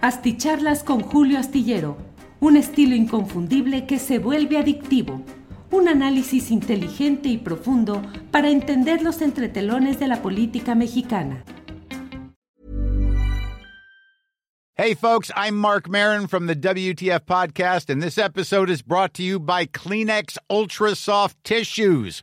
Asticharlas con Julio Astillero, un estilo inconfundible que se vuelve adictivo. Un análisis inteligente y profundo para entender los entretelones de la política mexicana. Hey, folks, I'm Mark Marin from the WTF Podcast, and this episode is brought to you by Kleenex Ultra Soft Tissues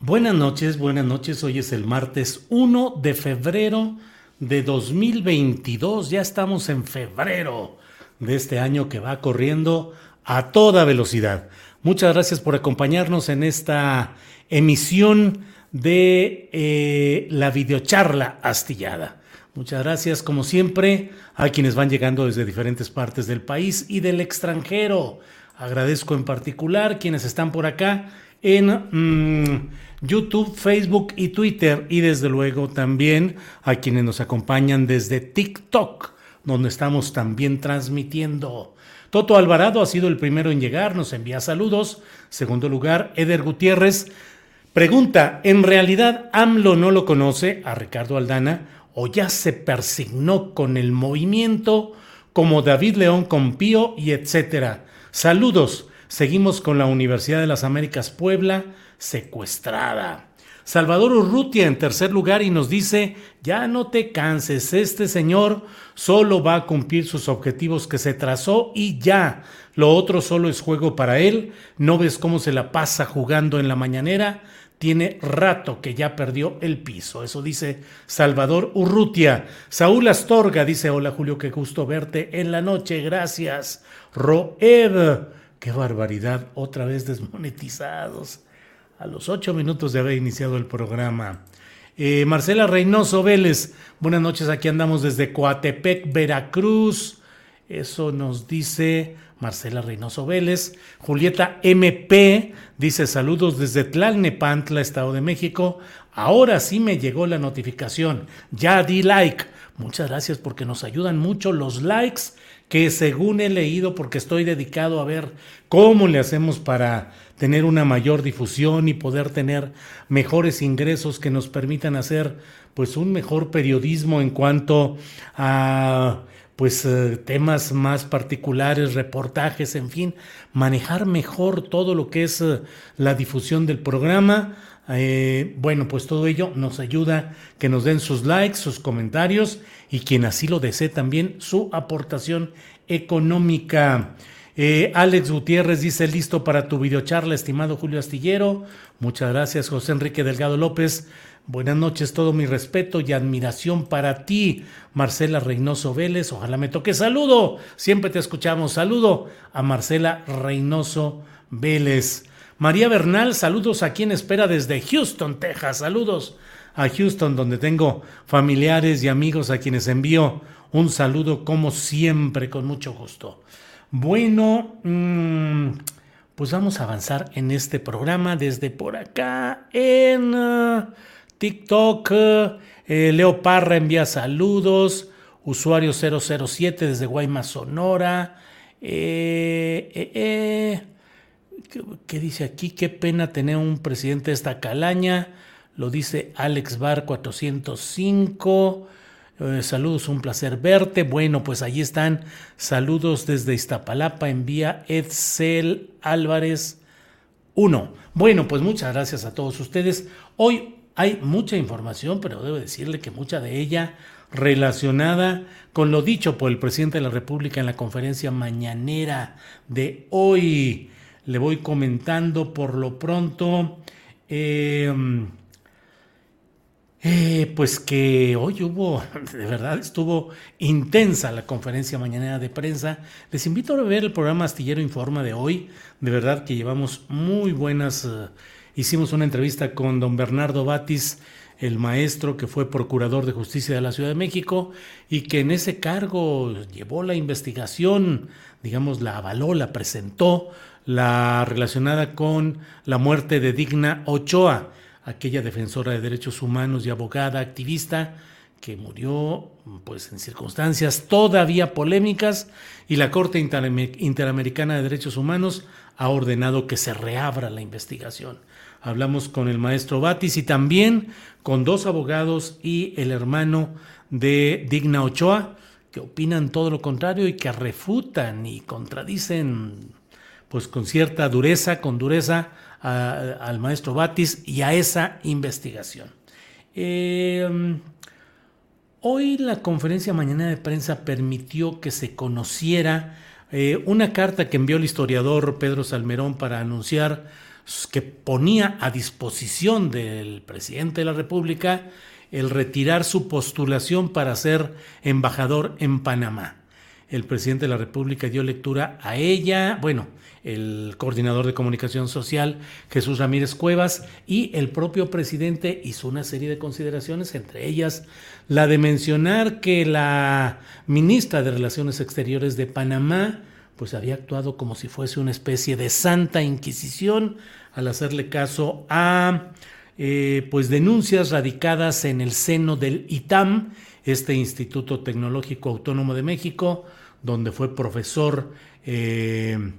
Buenas noches, buenas noches. Hoy es el martes 1 de febrero de 2022. Ya estamos en febrero de este año que va corriendo a toda velocidad. Muchas gracias por acompañarnos en esta emisión de eh, la videocharla astillada. Muchas gracias, como siempre, a quienes van llegando desde diferentes partes del país y del extranjero. Agradezco en particular quienes están por acá en mm, YouTube, Facebook y Twitter y desde luego también a quienes nos acompañan desde TikTok, donde estamos también transmitiendo. Toto Alvarado ha sido el primero en llegar, nos envía saludos. Segundo lugar, Eder Gutiérrez. Pregunta, ¿en realidad AMLO no lo conoce a Ricardo Aldana o ya se persignó con el movimiento como David León con Pío y etcétera? Saludos. Seguimos con la Universidad de las Américas Puebla secuestrada. Salvador Urrutia en tercer lugar y nos dice, ya no te canses, este señor solo va a cumplir sus objetivos que se trazó y ya, lo otro solo es juego para él, no ves cómo se la pasa jugando en la mañanera, tiene rato que ya perdió el piso. Eso dice Salvador Urrutia. Saúl Astorga dice, hola Julio, qué gusto verte en la noche, gracias. Roed Qué barbaridad, otra vez desmonetizados. A los ocho minutos de haber iniciado el programa. Eh, Marcela Reynoso Vélez, buenas noches, aquí andamos desde Coatepec, Veracruz. Eso nos dice Marcela Reynoso Vélez. Julieta MP dice saludos desde Tlalnepantla, Estado de México. Ahora sí me llegó la notificación. Ya di like. Muchas gracias porque nos ayudan mucho los likes que según he leído, porque estoy dedicado a ver cómo le hacemos para tener una mayor difusión y poder tener mejores ingresos que nos permitan hacer pues un mejor periodismo en cuanto a pues eh, temas más particulares, reportajes, en fin, manejar mejor todo lo que es eh, la difusión del programa. Eh, bueno, pues todo ello nos ayuda que nos den sus likes, sus comentarios y quien así lo desee también su aportación económica. Eh, Alex Gutiérrez dice listo para tu videocharla, estimado Julio Astillero. Muchas gracias, José Enrique Delgado López. Buenas noches, todo mi respeto y admiración para ti, Marcela Reynoso Vélez. Ojalá me toque saludo. Siempre te escuchamos. Saludo a Marcela Reynoso Vélez. María Bernal, saludos a quien espera desde Houston, Texas. Saludos a Houston, donde tengo familiares y amigos a quienes envío un saludo como siempre, con mucho gusto. Bueno, mm, pues vamos a avanzar en este programa desde por acá en uh, TikTok. Eh, Leo Parra envía saludos. Usuario 007 desde Guaymas, Sonora. Eh, eh, ¿qué, dice aquí? Qué pena tener un presidente de esta calaña. Lo dice Alex Bar 405. Eh, saludos, un placer verte. Bueno, pues ahí están. Saludos desde Iztapalapa. Envía Edsel Álvarez 1. Bueno, pues muchas gracias a todos ustedes. Hoy Hay mucha información, pero debo decirle que mucha de ella relacionada con lo dicho por el presidente de la República en la conferencia mañanera de hoy. Le voy comentando por lo pronto. Eh, eh, pues que hoy hubo, de verdad estuvo intensa la conferencia mañanera de prensa. Les invito a ver el programa Astillero Informa de hoy. De verdad que llevamos muy buenas. Eh, hicimos una entrevista con don Bernardo Batis, el maestro que fue procurador de justicia de la Ciudad de México y que en ese cargo llevó la investigación, digamos, la avaló, la presentó, la relacionada con la muerte de Digna Ochoa aquella defensora de derechos humanos y abogada activista que murió pues en circunstancias todavía polémicas y la Corte Interamericana de Derechos Humanos ha ordenado que se reabra la investigación. Hablamos con el maestro Batis y también con dos abogados y el hermano de Digna Ochoa que opinan todo lo contrario y que refutan y contradicen pues con cierta dureza, con dureza al maestro Batis y a esa investigación. Em, hoy la conferencia mañana de prensa permitió que se conociera eh, una carta que envió el historiador Pedro Salmerón para anunciar que ponía a disposición del presidente de la República el retirar su postulación para ser embajador en Panamá. El presidente de la República dio lectura a ella, bueno, el coordinador de comunicación social Jesús Ramírez Cuevas y el propio presidente hizo una serie de consideraciones, entre ellas la de mencionar que la ministra de Relaciones Exteriores de Panamá pues había actuado como si fuese una especie de santa inquisición al hacerle caso a eh, pues denuncias radicadas en el seno del ITAM, este Instituto Tecnológico Autónomo de México, donde fue profesor eh,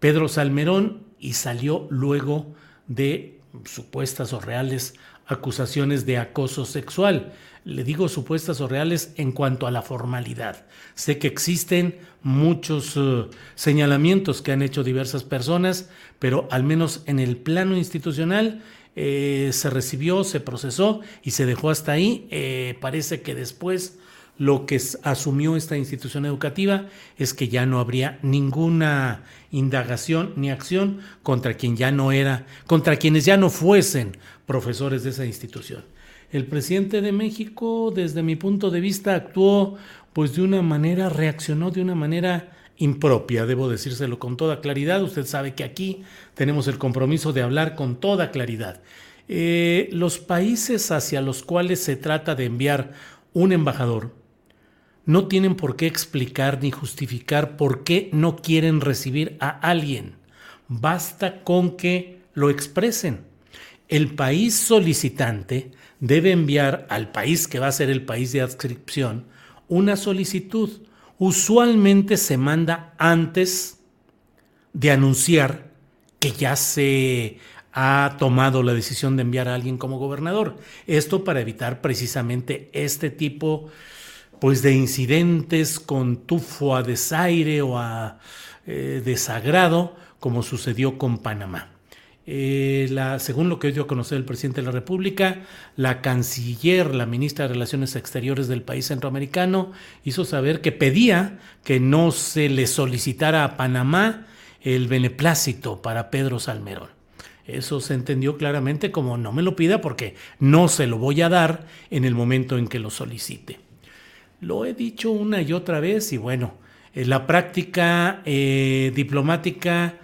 Pedro Salmerón y salió luego de supuestas o reales acusaciones de acoso sexual. Le digo supuestas o reales en cuanto a la formalidad. Sé que existen muchos eh, señalamientos que han hecho diversas personas, pero al menos en el plano institucional eh, se recibió, se procesó y se dejó hasta ahí. Eh, parece que después lo que asumió esta institución educativa es que ya no habría ninguna indagación ni acción contra quien ya no era, contra quienes ya no fuesen profesores de esa institución. El presidente de México, desde mi punto de vista, actuó pues de una manera, reaccionó de una manera impropia, debo decírselo con toda claridad. Usted sabe que aquí tenemos el compromiso de hablar con toda claridad. Eh, los países hacia los cuales se trata de enviar un embajador no tienen por qué explicar ni justificar por qué no quieren recibir a alguien. Basta con que lo expresen. El país solicitante debe enviar al país que va a ser el país de adscripción una solicitud. Usualmente se manda antes de anunciar que ya se ha tomado la decisión de enviar a alguien como gobernador. Esto para evitar precisamente este tipo pues de incidentes con tufo a desaire o a eh, desagrado, como sucedió con Panamá. Eh, según lo que dio a conocer el presidente de la República, la canciller, la ministra de Relaciones Exteriores del país centroamericano, hizo saber que pedía que no se le solicitara a Panamá el beneplácito para Pedro Salmerón. Eso se entendió claramente como no me lo pida porque no se lo voy a dar en el momento en que lo solicite. Lo he dicho una y otra vez y bueno, eh, la práctica eh, diplomática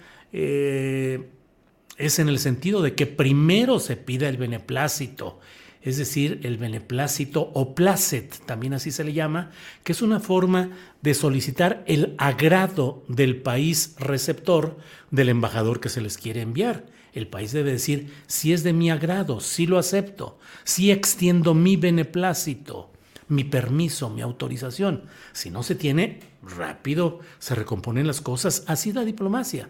es en el sentido de que primero se pida el beneplácito, es decir, el beneplácito o placet, también así se le llama, que es una forma de solicitar el agrado del país receptor del embajador que se les quiere enviar. El país debe decir, si es de mi agrado, si lo acepto, si extiendo mi beneplácito mi permiso, mi autorización. Si no se tiene, rápido se recomponen las cosas. Así la diplomacia.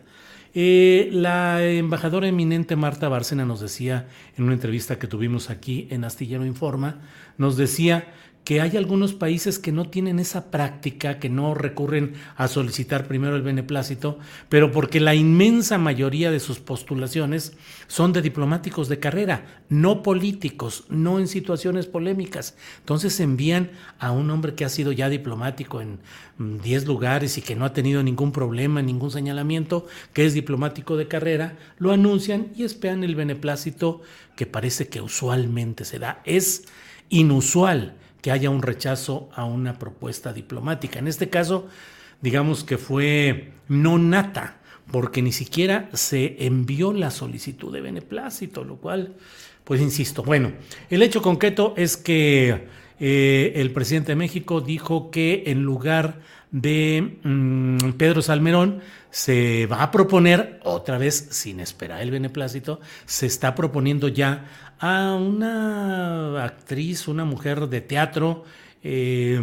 Eh, la embajadora eminente Marta Bárcena nos decía en una entrevista que tuvimos aquí en Astillero Informa, nos decía que hay algunos países que no tienen esa práctica, que no recurren a solicitar primero el beneplácito, pero porque la inmensa mayoría de sus postulaciones son de diplomáticos de carrera, no políticos, no en situaciones polémicas. Entonces envían a un hombre que ha sido ya diplomático en 10 mm, lugares y que no ha tenido ningún problema, ningún señalamiento, que es diplomático de carrera, lo anuncian y esperan el beneplácito que parece que usualmente se da. Es inusual que haya un rechazo a una propuesta diplomática. En este caso, digamos que fue no nata, porque ni siquiera se envió la solicitud de beneplácito, lo cual, pues insisto, bueno, el hecho concreto es que eh, el presidente de México dijo que en lugar de mm, Pedro Salmerón se va a proponer otra vez, sin esperar el beneplácito, se está proponiendo ya a una actriz, una mujer de teatro eh,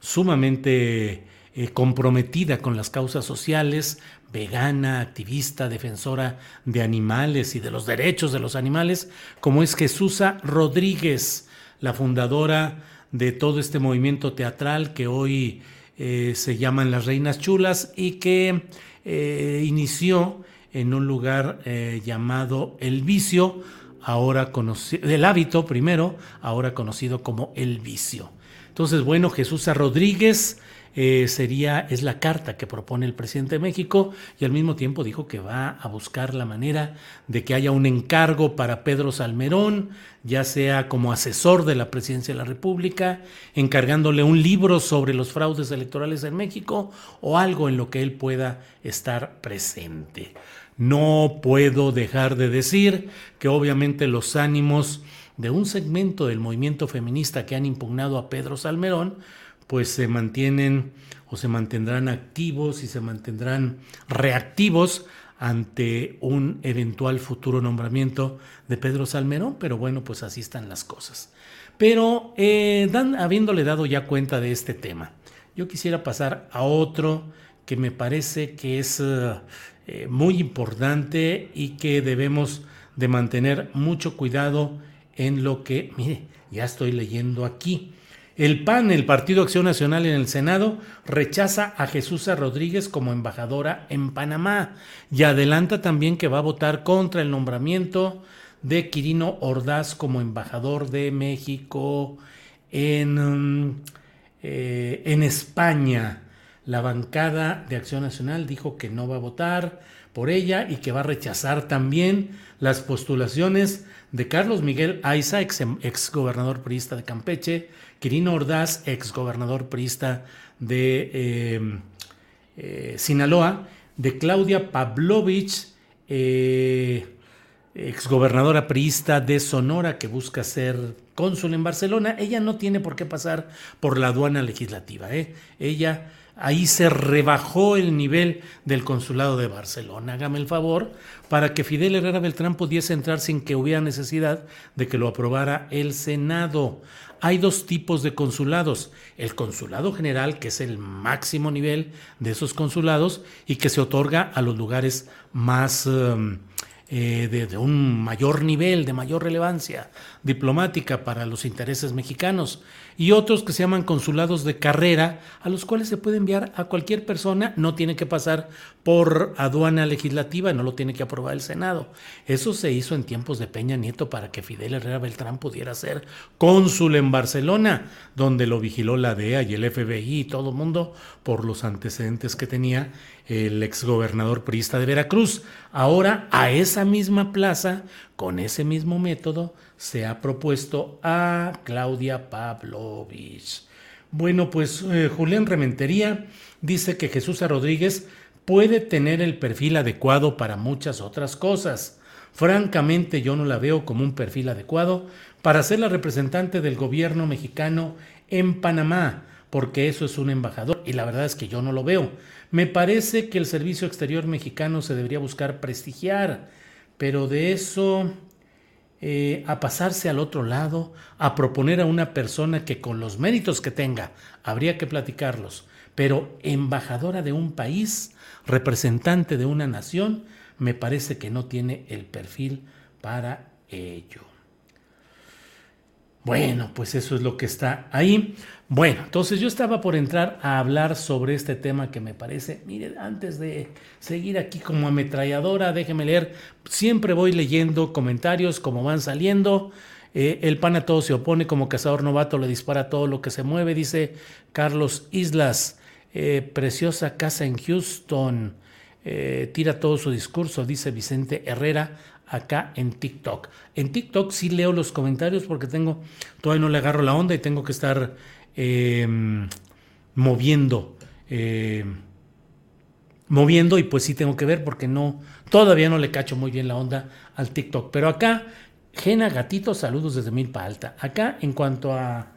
sumamente eh, comprometida con las causas sociales, vegana, activista, defensora de animales y de los derechos de los animales, como es Jesusa Rodríguez, la fundadora de todo este movimiento teatral que hoy eh, se llaman Las Reinas Chulas y que inició en un lugar llamado El Vicio, ahora conocido, del hábito primero, ahora conocido como el vicio. Entonces, bueno, Jesús Rodríguez eh, sería, es la carta que propone el presidente de México y al mismo tiempo dijo que va a buscar la manera de que haya un encargo para Pedro Salmerón, ya sea como asesor de la presidencia de la República, encargándole un libro sobre los fraudes electorales en México o algo en lo que él pueda estar presente. No puedo dejar de decir que obviamente los ánimos de un segmento del movimiento feminista que han impugnado a Pedro Salmerón, pues se mantienen o se mantendrán activos y se mantendrán reactivos ante un eventual futuro nombramiento de Pedro Salmerón, pero bueno, pues así están las cosas. Pero eh, habiéndole dado ya cuenta de este tema, yo quisiera pasar a otro que me parece que es eh, eh, muy importante y que debemos de mantener mucho cuidado en lo que, mire, ya estoy leyendo aquí. El PAN, el Partido Acción Nacional en el Senado, rechaza a Jesús Rodríguez como embajadora en Panamá y adelanta también que va a votar contra el nombramiento de Quirino Ordaz como embajador de México en, mm, eh, en España. La bancada de Acción Nacional dijo que no va a votar por ella y que va a rechazar también las postulaciones de Carlos Miguel Aiza, ex, ex gobernador priista de Campeche, Quirino Ordaz, ex gobernador priista de eh, eh, Sinaloa, de Claudia Pavlovich, eh, ex gobernadora priista de Sonora, que busca ser cónsul en Barcelona. Ella no tiene por qué pasar por la aduana legislativa. Ella Ahí se rebajó el nivel del consulado de Barcelona. Hágame el favor, para que Fidel Herrera Beltrán pudiese entrar sin que hubiera necesidad de que lo aprobara el Senado. Hay dos tipos de consulados. El consulado general, que es el máximo nivel de esos consulados y que se otorga a los lugares más... Um, eh, de, un mayor nivel, de mayor relevancia diplomática para los intereses mexicanos y otros que se llaman consulados de carrera, a los cuales se puede enviar a cualquier persona, no tiene que pasar por aduana legislativa, no lo tiene que aprobar el Senado. Eso se hizo en tiempos de Peña Nieto para que Fidel Herrera Beltrán pudiera ser cónsul en Barcelona, donde lo vigiló la DEA y el FBI y todo el mundo por los antecedentes que tenía el exgobernador priista de Veracruz. Ahora a esa misma plaza, con ese mismo método, se ha propuesto a Claudia Pavlovich. Bueno, pues eh, Julián Rementería dice que Jesús Rodríguez puede tener el perfil adecuado para muchas otras cosas. Francamente yo no la veo como un perfil adecuado para ser la representante del gobierno mexicano en Panamá, porque eso es un embajador y la verdad es que yo no lo veo. Me parece que el servicio exterior mexicano se debería buscar prestigiar, pero de eso eh, a pasarse al otro lado, a proponer a una persona que con los méritos que tenga, habría que platicarlos, pero embajadora de un país, representante de una nación, me parece que no tiene el perfil para ello. Bueno, pues eso es lo que está ahí. Bueno, entonces yo estaba por entrar a hablar sobre este tema que me parece, mire, antes de seguir aquí como ametralladora, déjeme leer, siempre voy leyendo comentarios como van saliendo. Eh, el pan a todo se opone, como cazador novato le dispara todo lo que se mueve, dice Carlos Islas. Eh, preciosa casa en Houston, eh, tira todo su discurso, dice Vicente Herrera acá en TikTok. En TikTok sí leo los comentarios porque tengo, todavía no le agarro la onda y tengo que estar em, moviendo, em, moviendo y pues sí tengo que ver porque no, todavía no le cacho muy bien la onda al TikTok. Pero acá, Gena Gatito, saludos desde Milpa Alta. Acá en cuanto a,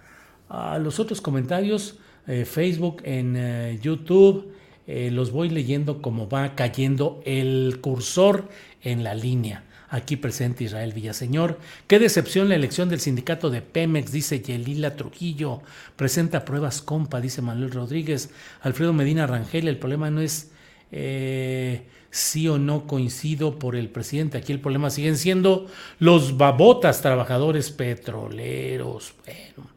los otros comentarios, eh, Facebook, en eh, YouTube. Eh, los voy leyendo como va cayendo el cursor en la línea. Aquí presente Israel Villaseñor. Qué decepción la elección del sindicato de Pemex, dice Yelila Trujillo. Presenta pruebas compa, dice Manuel Rodríguez. Alfredo Medina Rangel, el problema no es sí o no coincido por el presidente. Aquí el problema siguen siendo los babotas trabajadores petroleros. Bueno,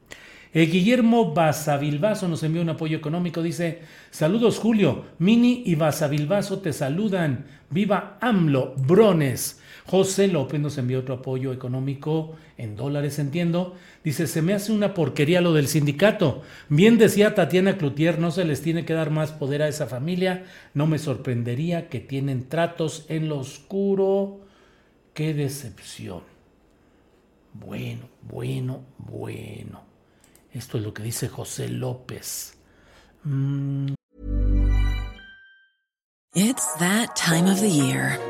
eh, Guillermo Basavilbaso nos envió un apoyo económico. Dice: Saludos, Julio. Mini y Basavilbaso te saludan. Viva AMLO, Brones. José López nos envió otro apoyo económico en dólares, entiendo. Dice: Se me hace una porquería lo del sindicato. Bien decía Tatiana Cloutier: no se les tiene que dar más poder a esa familia. No me sorprendería que tienen tratos en lo oscuro. Qué decepción. Bueno, bueno, bueno. Esto es lo que dice José López. Mm. It's that time of the year.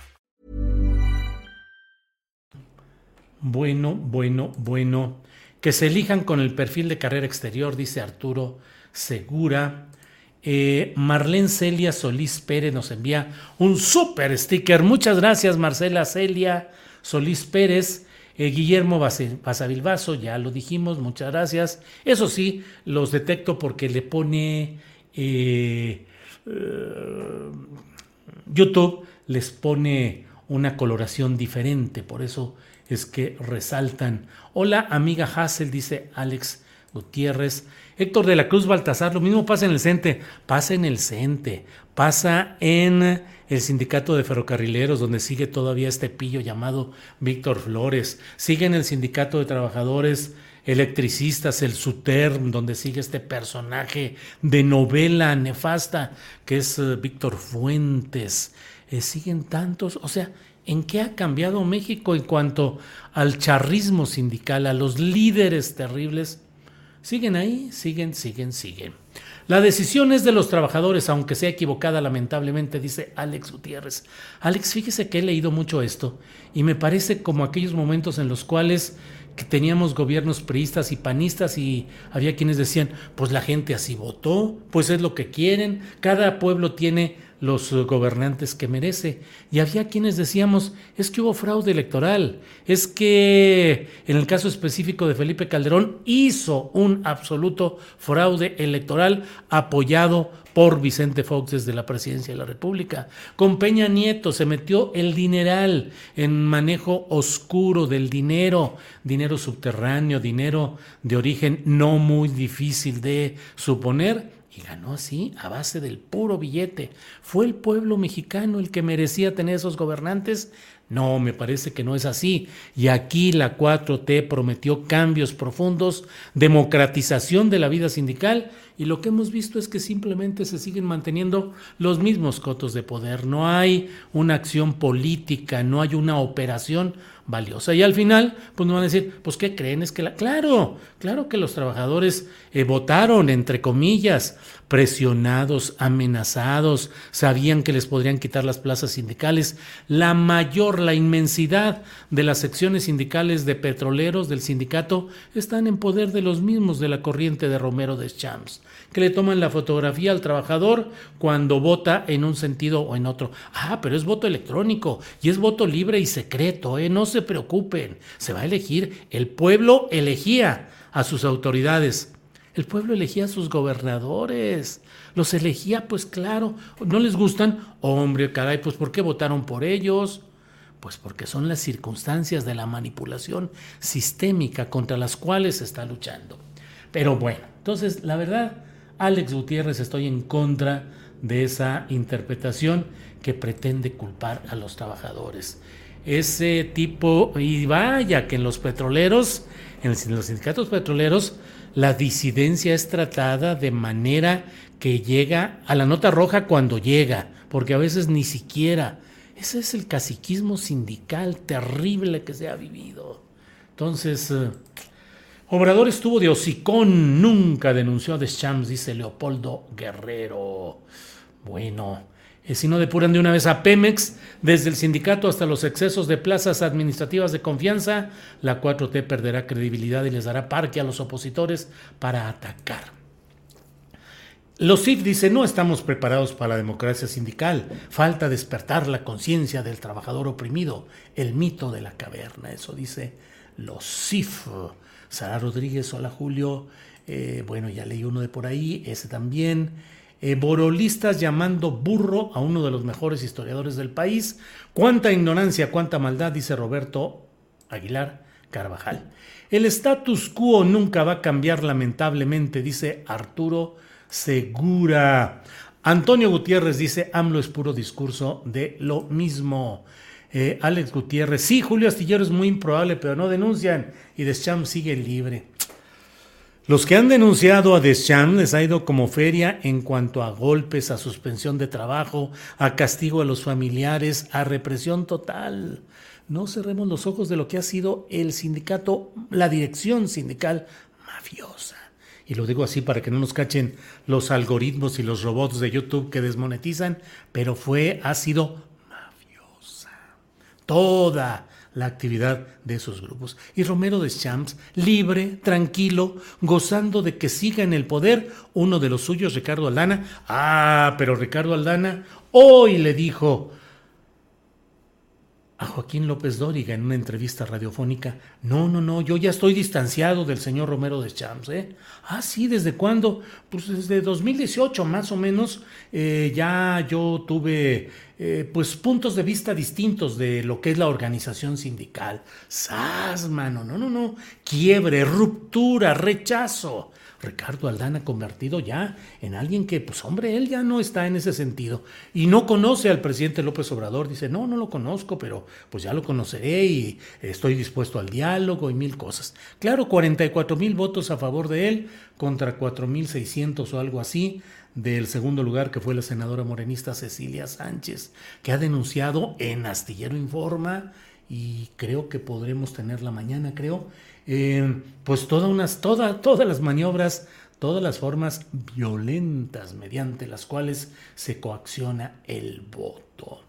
Bueno, bueno, bueno. Que se elijan con el perfil de carrera exterior, dice Arturo Segura. Eh, Marlene Celia Solís Pérez nos envía un super sticker. Muchas gracias, Marcela Celia Solís Pérez. Eh, Guillermo Basavilbaso, ya lo dijimos, muchas gracias. Eso sí, los detecto porque le pone eh, eh, YouTube, les pone una coloración diferente, por eso es que resaltan. Hola, amiga Hassel, dice Alex Gutiérrez. Héctor de la Cruz Baltasar, lo mismo pasa en el CENTE, pasa en el CENTE, pasa en el sindicato de ferrocarrileros, donde sigue todavía este pillo llamado Víctor Flores, sigue en el sindicato de trabajadores electricistas, el SUTERM, donde sigue este personaje de novela nefasta que es eh, Víctor Fuentes, eh, siguen tantos, o sea, ¿En qué ha cambiado México en cuanto al charrismo sindical, a los líderes terribles? Siguen ahí, siguen, siguen, siguen. La decisión es de los trabajadores, aunque sea equivocada lamentablemente, dice Alex Gutiérrez. Alex, fíjese que he leído mucho esto y me parece como aquellos momentos en los cuales teníamos gobiernos priistas y panistas y había quienes decían, pues la gente así votó, pues es lo que quieren, cada pueblo tiene los gobernantes que merece. Y había quienes decíamos, es que hubo fraude electoral, es que en el caso específico de Felipe Calderón hizo un absoluto fraude electoral apoyado por Vicente Fox desde la presidencia de la República. Con Peña Nieto se metió el dineral en manejo oscuro del dinero, dinero subterráneo, dinero de origen no muy difícil de suponer Y ganó así, a base del puro billete. ¿Fue el pueblo mexicano el que merecía tener esos gobernantes? No, me parece que no es así. Y aquí la 4T prometió cambios profundos, democratización de la vida sindical y lo que hemos visto es que simplemente se siguen manteniendo los mismos cotos de poder. No hay una acción política, no hay una operación valiosa. Y al final, pues nos van a decir, pues ¿qué creen? Es que la... Claro, claro que los trabajadores eh, votaron, entre comillas, presionados, amenazados, sabían que les podrían quitar las plazas sindicales. La mayor, la inmensidad de las secciones sindicales de petroleros del sindicato están en poder de los mismos de la corriente de Romero de Champs, que le toman la fotografía al trabajador cuando vota en un sentido o en otro. Ah, pero es voto electrónico y es voto libre y secreto, ¿eh? no se preocupen, se va a elegir. El pueblo elegía a sus autoridades. El pueblo elegía a sus gobernadores. Los elegía, pues claro. ¿No les gustan? Hombre, caray, pues ¿por qué votaron por ellos? Pues porque son las circunstancias de la manipulación sistémica contra las cuales se está luchando. Pero bueno, entonces la verdad, Alex Gutiérrez estoy en contra de esa interpretación que pretende culpar a los trabajadores. Ese tipo, y vaya que en los petroleros, en los sindicatos petroleros, la disidencia es tratada de manera que llega a la nota roja cuando llega, porque a veces ni siquiera. Ese es el caciquismo sindical terrible que se ha vivido. Entonces, eh, Obrador estuvo de hocicón, nunca denunció a Deschamps, dice Leopoldo Guerrero. Bueno, eh, si no depuran de una vez a Pemex, desde el sindicato hasta los excesos de plazas administrativas de confianza, la 4T perderá credibilidad y les dará parque a los opositores para atacar. Los CIF dice no estamos preparados para la democracia sindical, falta despertar la conciencia del trabajador oprimido, el mito de la caverna, eso dice los CIF. Sara Rodríguez, hola Julio, eh, bueno ya leí uno de por ahí, ese también. Eh, borolistas llamando burro a uno de los mejores historiadores del país. Cuánta ignorancia, cuánta maldad, dice Roberto Aguilar Carvajal. El status quo nunca va a cambiar lamentablemente, dice Arturo Segura. Antonio Gutiérrez dice, AMLO es puro discurso de lo mismo. Eh, Alex Gutiérrez, sí, Julio Astillero es muy improbable, pero no denuncian. Y Deschamps sigue libre. Los que han denunciado a Deschamps les ha ido como feria en cuanto a golpes, a suspensión de trabajo, a castigo a los familiares, a represión total. No cerremos los ojos de lo que ha sido el sindicato, la dirección sindical mafiosa. Y lo digo así para que no nos cachen los algoritmos y los robots de YouTube que desmonetizan, pero fue, ha sido mafiosa. Toda la actividad de esos grupos. Y Romero de Champs, libre, tranquilo, gozando de que siga en el poder uno de los suyos, Ricardo Aldana. Ah, pero Ricardo Aldana hoy le dijo a Joaquín López Dóriga en una entrevista radiofónica, no, no, no, yo ya estoy distanciado del señor Romero de Champs, ¿eh? Ah, sí, ¿desde cuándo? Pues desde 2018 más o menos, eh, ya yo tuve eh, pues puntos de vista distintos de lo que es la organización sindical. ¡Sas, mano! No, no, no, quiebre, ruptura, rechazo. Ricardo Aldana convertido ya en alguien que, pues hombre, él ya no está en ese sentido y no conoce al presidente López Obrador. Dice, no, no lo conozco, pero pues ya lo conoceré y estoy dispuesto al diálogo y mil cosas. Claro, 44 mil votos a favor de él contra 4 mil 600 o algo así del segundo lugar que fue la senadora morenista Cecilia Sánchez, que ha denunciado en Astillero Informa y creo que podremos tenerla mañana, creo, eh, pues todas unas, toda, todas las maniobras, todas las formas violentas mediante las cuales se coacciona el voto.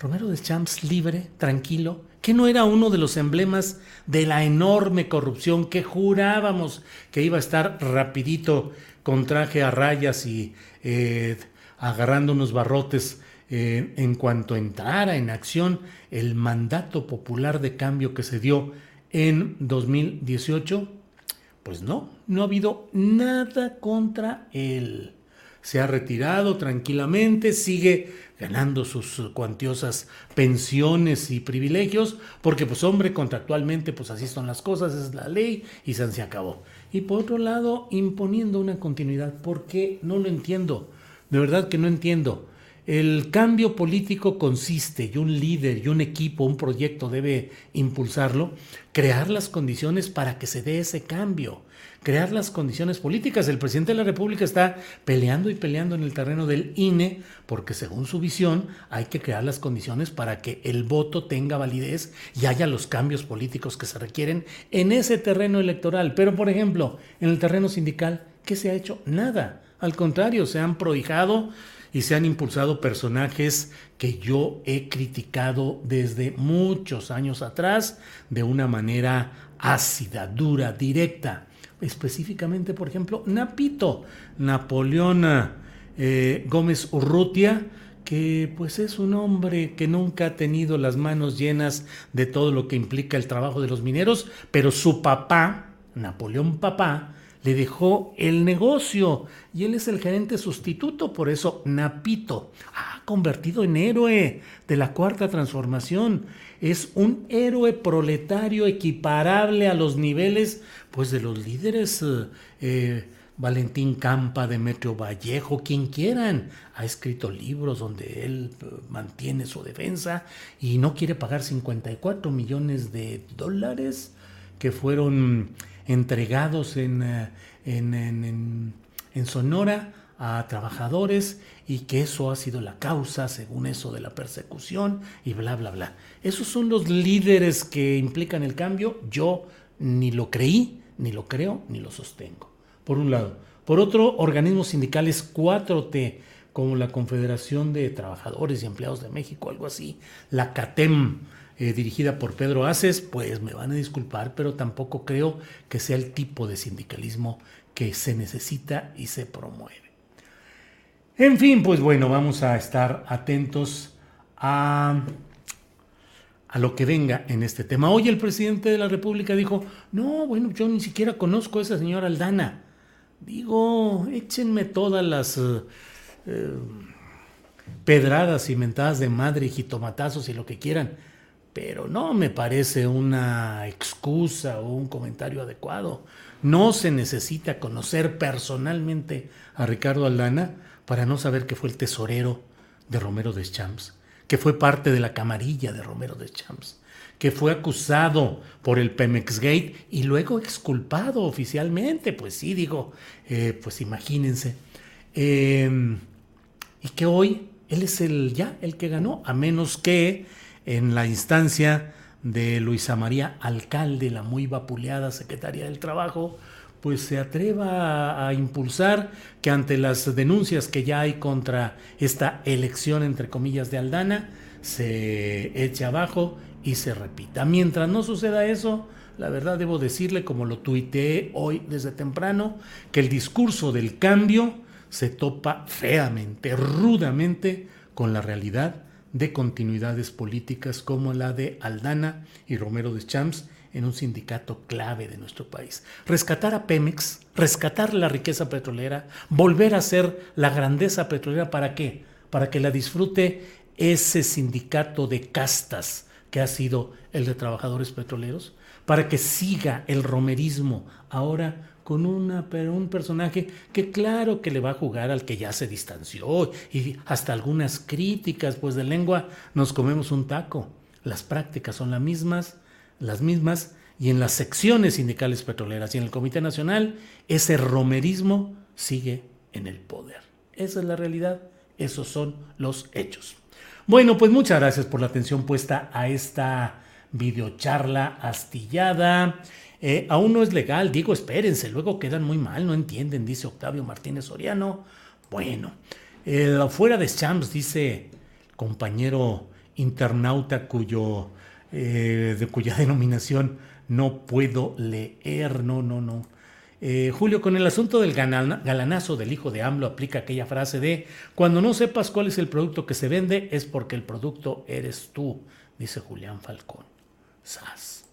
Romero de Champs libre, tranquilo, que no era uno de los emblemas de la enorme corrupción que jurábamos que iba a estar rapidito con traje a rayas y eh, agarrando unos barrotes eh, en cuanto entrara en acción el mandato popular de cambio que se dio en 2018, pues no, no ha habido nada contra él. se ha retirado tranquilamente, sigue ganando sus cuantiosas pensiones y privilegios, porque pues hombre, contractualmente pues así son las cosas, es la ley y se acabó. Y por otro lado, imponiendo una continuidad, ¿por qué? No lo entiendo, de verdad que no entiendo. El cambio político consiste, y un líder, y un equipo, un proyecto debe impulsarlo, crear las condiciones para que se dé ese cambio crear las condiciones políticas. El presidente de la República está peleando y peleando en el terreno del INE porque según su visión hay que crear las condiciones para que el voto tenga validez y haya los cambios políticos que se requieren en ese terreno electoral. Pero por ejemplo, en el terreno sindical, ¿qué se ha hecho? Nada. Al contrario, se han prohijado y se han impulsado personajes que yo he criticado desde muchos años atrás de una manera ácida, dura, directa. Específicamente, por ejemplo, Napito, Napoleón eh, Gómez Urrutia, que pues es un hombre que nunca ha tenido las manos llenas de todo lo que implica el trabajo de los mineros, pero su papá, Napoleón Papá, le dejó el negocio y él es el gerente sustituto, por eso Napito ha convertido en héroe de la cuarta transformación. Es un héroe proletario equiparable a los niveles pues de los líderes eh, eh, Valentín Campa, Demetrio Vallejo, quien quieran. Ha escrito libros donde él eh, mantiene su defensa y no quiere pagar 54 millones de dólares que fueron entregados en, en, en Sonora a trabajadores y que eso ha sido la causa, según eso, de la persecución y bla, bla, bla. Esos son los líderes que implican el cambio. Yo ni lo creí, ni lo creo, ni lo sostengo. Por un lado. Por otro, organismos sindicales 4T, como la Confederación de Trabajadores y Empleados de México, algo así, la CATEM, eh, dirigida por Pedro Aces, pues me van a disculpar, pero tampoco creo que sea el tipo de sindicalismo que se necesita y se promueve. En fin, pues bueno, vamos a estar atentos a, a lo que venga en este tema. Hoy el presidente de la República dijo, no, bueno, yo ni siquiera conozco a esa señora Aldana. Digo, échenme todas las eh, eh, pedradas y mentadas de madre y jitomatazos y lo que quieran, pero no me parece una excusa o un comentario adecuado. No se necesita conocer personalmente a Ricardo Aldana para no saber que fue el tesorero de Romero de Champs, que fue parte de la camarilla de Romero de Champs, que fue acusado por el Pemex Gate y luego exculpado oficialmente. Pues sí, digo, eh, pues imagínense. Em, y que hoy él es el ya el que ganó, a menos que en la instancia de Luisa María Alcalde, la muy vapuleada secretaria del Trabajo, pues se atreva a, impulsar que ante las denuncias que ya hay contra esta elección, entre comillas, de Aldana, se eche abajo y se repita. Mientras no suceda eso, la verdad debo decirle, como lo tuiteé hoy desde temprano, que el discurso del cambio se topa feamente, rudamente con la realidad de continuidades políticas como la de Aldana y Romero de Champs en un sindicato clave de nuestro país. Rescatar a Pemex, rescatar la riqueza petrolera, volver a ser la grandeza petrolera, ¿para qué? Para que la disfrute ese sindicato de castas que ha sido el de trabajadores petroleros, para que siga el romerismo ahora con un personaje que claro que le va a jugar al que ya se distanció y hasta algunas críticas, pues de lengua nos comemos un taco. Las prácticas son las mismas, las mismas y en las secciones sindicales petroleras y en el Comité Nacional, ese romerismo sigue en el poder. Esa es la realidad, esos son los hechos. Bueno, pues muchas gracias por la atención puesta a esta videocharla astillada. Eh, aún no es legal, digo, espérense, luego quedan muy mal, no entienden, dice Octavio Martínez Soriano. Bueno, fuera de Champs, dice compañero internauta cuyo eh, de cuya denominación no puedo leer, no, no, no. Eh, Julio, con el asunto del galanazo del hijo de AMLO aplica aquella frase de, cuando no sepas cuál es el producto que se vende es porque el producto eres tú, dice Julián Falcón. Sas.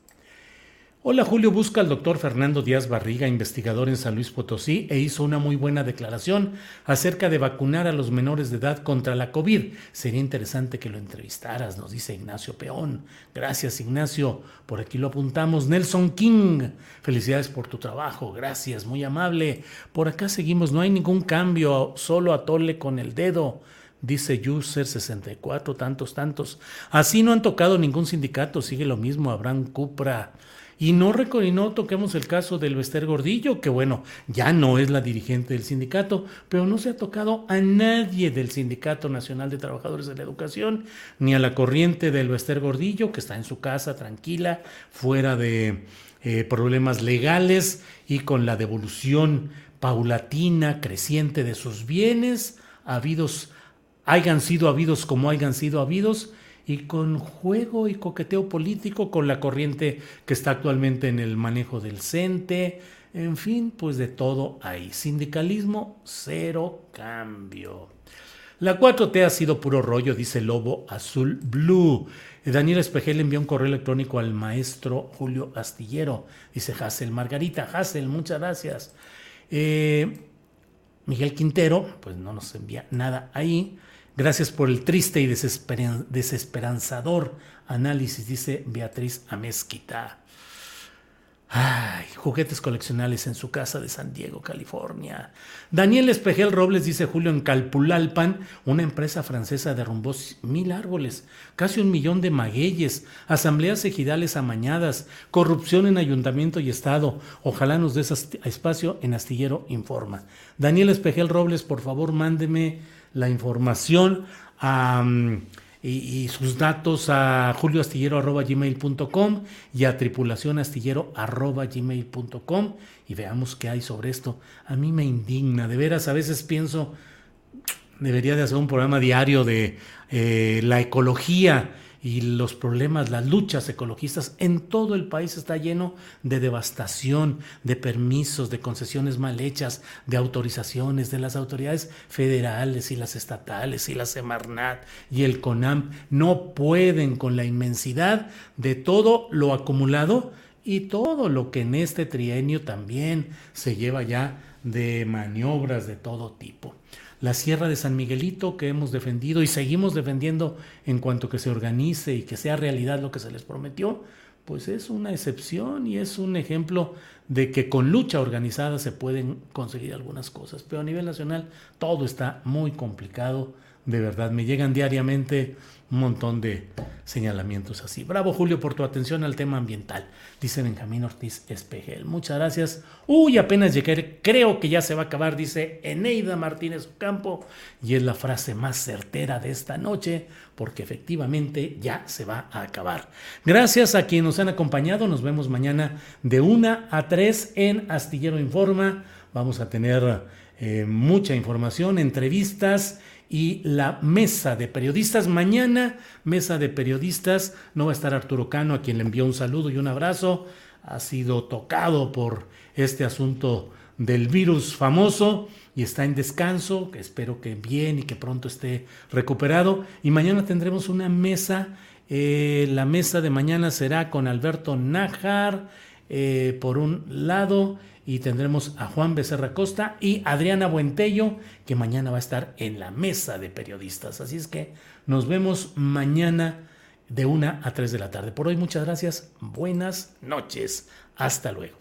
Hola Julio, busca al doctor Fernando Díaz Barriga, investigador en San Luis Potosí, e hizo una muy buena declaración acerca de vacunar a los menores de edad contra la COVID. Sería interesante que lo entrevistaras, nos dice Ignacio Peón. Gracias Ignacio, por aquí lo apuntamos. Nelson King, felicidades por tu trabajo, gracias, muy amable. Por acá seguimos, no hay ningún cambio, solo atole con el dedo dice User 64, tantos, tantos. Así no han tocado ningún sindicato, sigue lo mismo, Abraham Cupra. Y no, y no toquemos el caso del Bester Gordillo, que bueno, ya no es la dirigente del sindicato, pero no se ha tocado a nadie del Sindicato Nacional de Trabajadores de la Educación, ni a la corriente del Bester Gordillo, que está en su casa tranquila, fuera de eh, problemas legales y con la devolución paulatina, creciente de sus bienes, habidos, hayan sido habidos como hayan sido habidos, y con juego y coqueteo político con la corriente que está actualmente en el manejo del CENTE, en fin, pues de todo ahí. Sindicalismo, cero cambio. La 4T ha sido puro rollo, dice Lobo Azul Blue. Daniel Espejel envió un correo electrónico al maestro Julio Astillero. Dice Hassel Margarita. Hassel, muchas gracias. Eh, Miguel Quintero, pues no nos envía nada ahí. Gracias por el triste y desesperanzador análisis, dice Beatriz Amezquita. Ay, juguetes coleccionales en su casa de San Diego, California. Daniel Espejel Robles, dice Julio, en Calpulalpan, una empresa francesa derrumbó mil árboles, casi un millón de magueyes, asambleas ejidales amañadas, corrupción en ayuntamiento y estado. Ojalá nos des espacio en Astillero Informa. Daniel Espejel Robles, por favor, mándeme la información y, sus datos a julioastillero.gmail.com y a tripulacionastillero.gmail.com y veamos qué hay sobre esto. A mí me indigna, de veras, a veces pienso, debería de hacer un programa diario de eh, la ecología y los problemas, las luchas ecologistas en todo el país está lleno de devastación, de permisos, de concesiones mal hechas, de autorizaciones de las autoridades federales y las estatales y la Semarnat y el CONAM no pueden con la inmensidad de todo lo acumulado y todo lo que en este trienio también se lleva ya de maniobras de todo tipo la Sierra de San Miguelito que hemos defendido y seguimos defendiendo en cuanto que se organice y que sea realidad lo que se les prometió, pues es una excepción y es un ejemplo de que con lucha organizada se pueden conseguir algunas cosas. Pero a nivel nacional todo está muy complicado, de verdad. Me llegan diariamente un montón de señalamientos así. Bravo Julio por tu atención al tema ambiental, dice Benjamín Ortiz Espejel. Muchas gracias. Uy, apenas llegué, creo que ya se va a acabar, dice Eneida Martínez Ocampo, y es la frase más certera de esta noche, porque efectivamente ya se va a acabar. Gracias a quienes nos han acompañado, nos vemos mañana de 1 a 3 en Astillero Informa. Vamos a tener eh, mucha información, entrevistas y la mesa de periodistas. Mañana, mesa de periodistas, no va a estar Arturo Cano, a quien le envío un saludo y un abrazo. Ha sido tocado por este asunto del virus famoso y está en descanso, espero que bien y que pronto esté recuperado. Y mañana tendremos una mesa, eh, la mesa de mañana será con Alberto Nájar, eh, por un lado, y tendremos a Juan Becerra Costa y Adriana Buentello, que mañana va a estar en la mesa de periodistas. Así es que nos vemos mañana de una a 3 de la tarde. Por hoy muchas gracias, buenas noches, hasta luego.